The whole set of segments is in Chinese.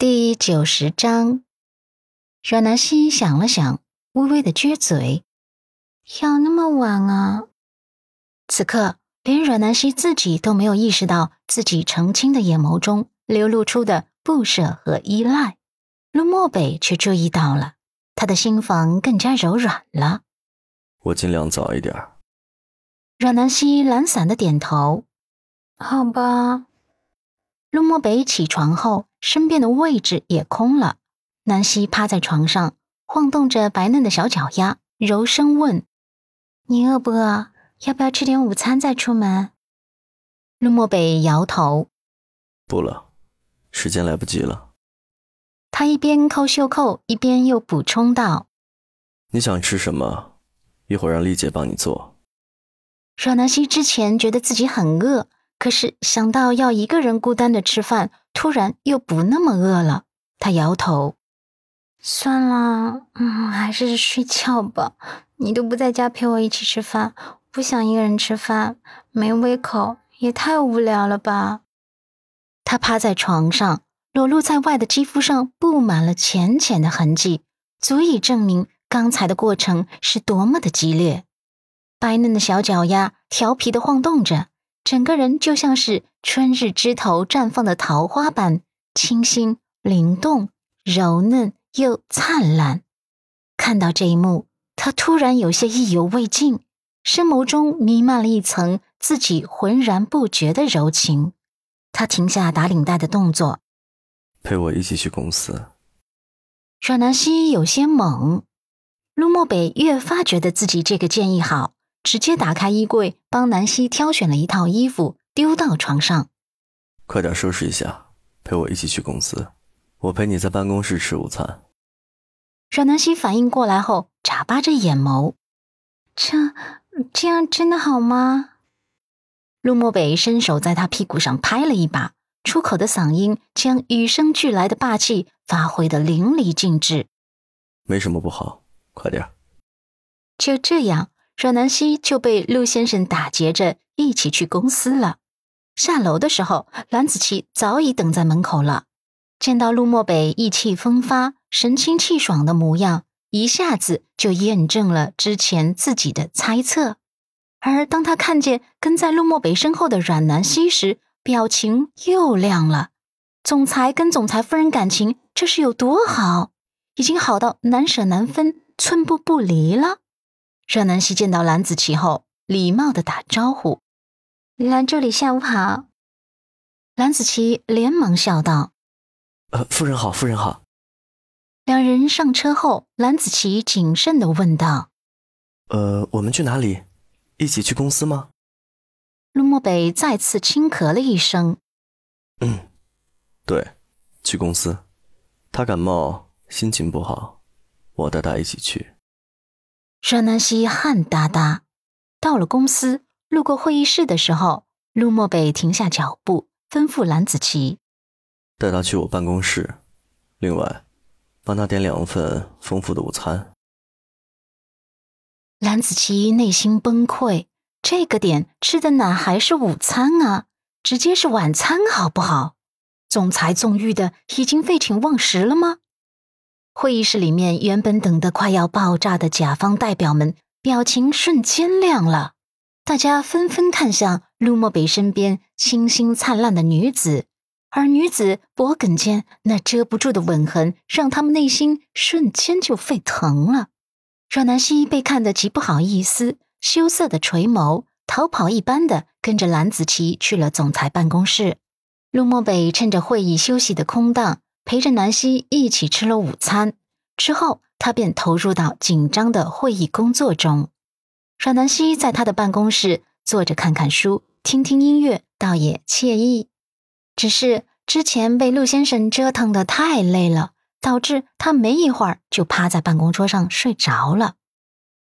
第九十章，阮南希想了想，微微的撅嘴，要那么晚啊？此刻，连阮南希自己都没有意识到自己澄清的眼眸中流露出的不舍和依赖，陆漠北却注意到了，他的心房更加柔软了。我尽量早一点。阮南希懒散的点头，好吧。陆漠北起床后。身边的位置也空了，南希趴在床上，晃动着白嫩的小脚丫，柔声问：“你饿不饿？要不要吃点午餐再出门？”陆漠北摇头：“不了，时间来不及了。”他一边扣袖扣，一边又补充道：“你想吃什么？一会儿让丽姐帮你做。”阮南希之前觉得自己很饿。可是想到要一个人孤单的吃饭，突然又不那么饿了。他摇头，算了，嗯，还是睡觉吧。你都不在家陪我一起吃饭，不想一个人吃饭，没胃口，也太无聊了吧。他趴在床上，裸露在外的肌肤上布满了浅浅的痕迹，足以证明刚才的过程是多么的激烈。白嫩的小脚丫调皮的晃动着。整个人就像是春日枝头绽放的桃花般清新灵动、柔嫩又灿烂。看到这一幕，他突然有些意犹未尽，深眸中弥漫了一层自己浑然不觉的柔情。他停下打领带的动作，陪我一起去公司。阮南希有些懵，陆漠北越发觉得自己这个建议好。直接打开衣柜，帮南希挑选了一套衣服，丢到床上。快点收拾一下，陪我一起去公司。我陪你在办公室吃午餐。阮南希反应过来后，眨巴着眼眸：“这这样真的好吗？”陆漠北伸手在他屁股上拍了一把，出口的嗓音将与生俱来的霸气发挥的淋漓尽致。没什么不好，快点。就这样。阮南希就被陆先生打劫着一起去公司了。下楼的时候，蓝子琪早已等在门口了。见到陆漠北意气风发、神清气爽的模样，一下子就验证了之前自己的猜测。而当他看见跟在陆漠北身后的阮南希时，表情又亮了。总裁跟总裁夫人感情这是有多好？已经好到难舍难分、寸步不离了。阮南希见到蓝子琪后，礼貌的打招呼：“蓝助理，下午好。”蓝子琪连忙笑道：“呃，夫人好，夫人好。”两人上车后，蓝子琪谨慎的问道：“呃，我们去哪里？一起去公司吗？”陆漠北再次轻咳了一声：“嗯，对，去公司。他感冒，心情不好，我带他一起去。”阮南希汗哒哒，到了公司，路过会议室的时候，陆漠北停下脚步，吩咐蓝子琪：“带他去我办公室，另外，帮他点两份丰富的午餐。”蓝子琪内心崩溃，这个点吃的哪还是午餐啊，直接是晚餐好不好？总裁纵欲的已经废寝忘食了吗？会议室里面，原本等得快要爆炸的甲方代表们表情瞬间亮了，大家纷纷看向陆漠北身边清新灿烂的女子，而女子脖颈间那遮不住的吻痕，让他们内心瞬间就沸腾了。阮南希被看得极不好意思，羞涩的垂眸，逃跑一般的跟着蓝子琪去了总裁办公室。陆漠北趁着会议休息的空档。陪着南希一起吃了午餐之后，他便投入到紧张的会议工作中。阮南希在他的办公室坐着看看书、听听音乐，倒也惬意。只是之前被陆先生折腾的太累了，导致他没一会儿就趴在办公桌上睡着了。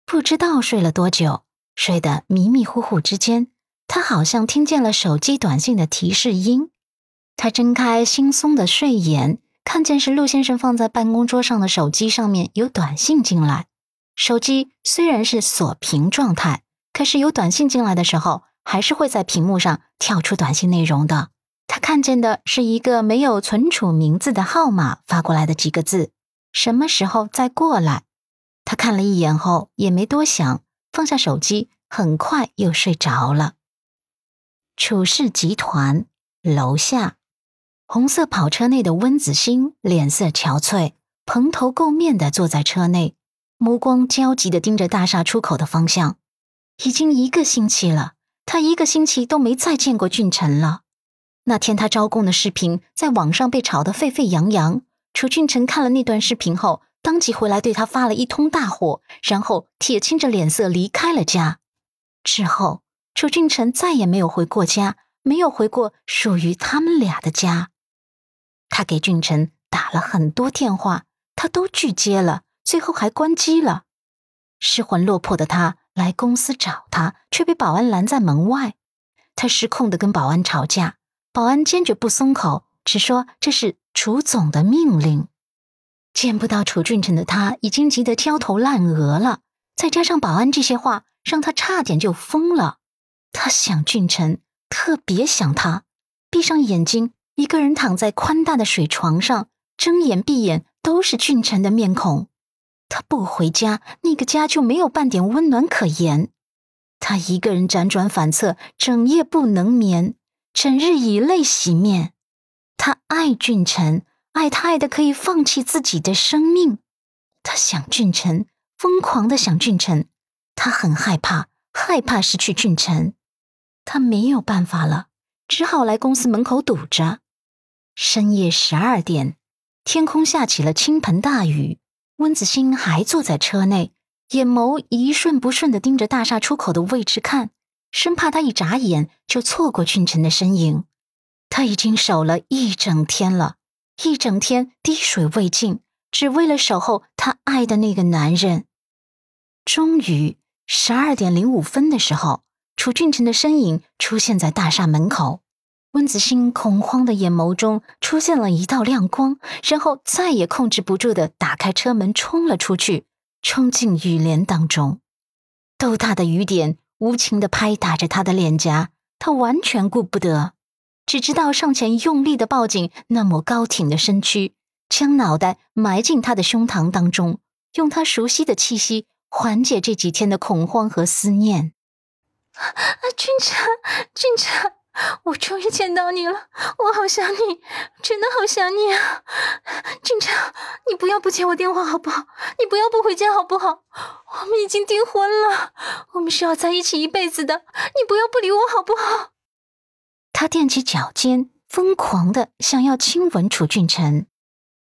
不知道睡了多久，睡得迷迷糊糊之间，他好像听见了手机短信的提示音。他睁开惺忪的睡眼。看见是陆先生放在办公桌上的手机上面有短信进来，手机虽然是锁屏状态，可是有短信进来的时候，还是会在屏幕上跳出短信内容的。他看见的是一个没有存储名字的号码发过来的几个字：“什么时候再过来？”他看了一眼后也没多想，放下手机，很快又睡着了。楚氏集团楼下，红色跑车内的温子星脸色憔悴，蓬头垢面的坐在车内，目光焦急的盯着大厦出口的方向。已经一个星期了，他一个星期都没再见过俊辰了。那天他招供的视频在网上被炒得沸沸扬扬，楚俊辰看了那段视频后，当即回来对他发了一通大火，然后铁青着脸色离开了家。之后，楚俊辰再也没有回过家，没有回过属于他们俩的家。他给俊辰打了很多电话，他都拒接了，最后还关机了。失魂落魄的他来公司找他，却被保安拦在门外。他失控的跟保安吵架。保安坚决不松口，只说这是楚总的命令。见不到楚俊辰的他，已经急得焦头烂额了。再加上保安这些话，让他差点就疯了。他想俊辰，特别想他。闭上眼睛，一个人躺在宽大的水床上，睁眼闭眼都是俊臣的面孔。他不回家，那个家就没有半点温暖可言。他一个人辗转反侧，整夜不能眠。整日以泪洗面，他爱俊臣，爱他爱的可以放弃自己的生命。他想俊臣，疯狂的想俊臣。他很害怕，害怕失去俊臣。他没有办法了，只好来公司门口堵着。深夜十二点，天空下起了倾盆大雨。温子星还坐在车内，眼眸一瞬不瞬的盯着大厦出口的位置看。生怕他一眨眼就错过俊辰的身影，他已经守了一整天了，一整天滴水未进，只为了守候他爱的那个男人。终于，十二点零五分的时候，楚俊辰的身影出现在大厦门口。温子星恐慌的眼眸中出现了一道亮光，然后再也控制不住的打开车门冲了出去，冲进雨帘当中。豆大的雨点。无情的拍打着他的脸颊，他完全顾不得，只知道上前用力的抱紧那抹高挺的身躯，将脑袋埋进他的胸膛当中，用他熟悉的气息缓解这几天的恐慌和思念。啊，君臣，君臣。我终于见到你了，我好想你，真的好想你啊！俊辰，你不要不接我电话好不好？你不要不回家好不好？我们已经订婚了，我们是要在一起一辈子的，你不要不理我好不好？他踮起脚尖，疯狂的想要亲吻楚俊辰。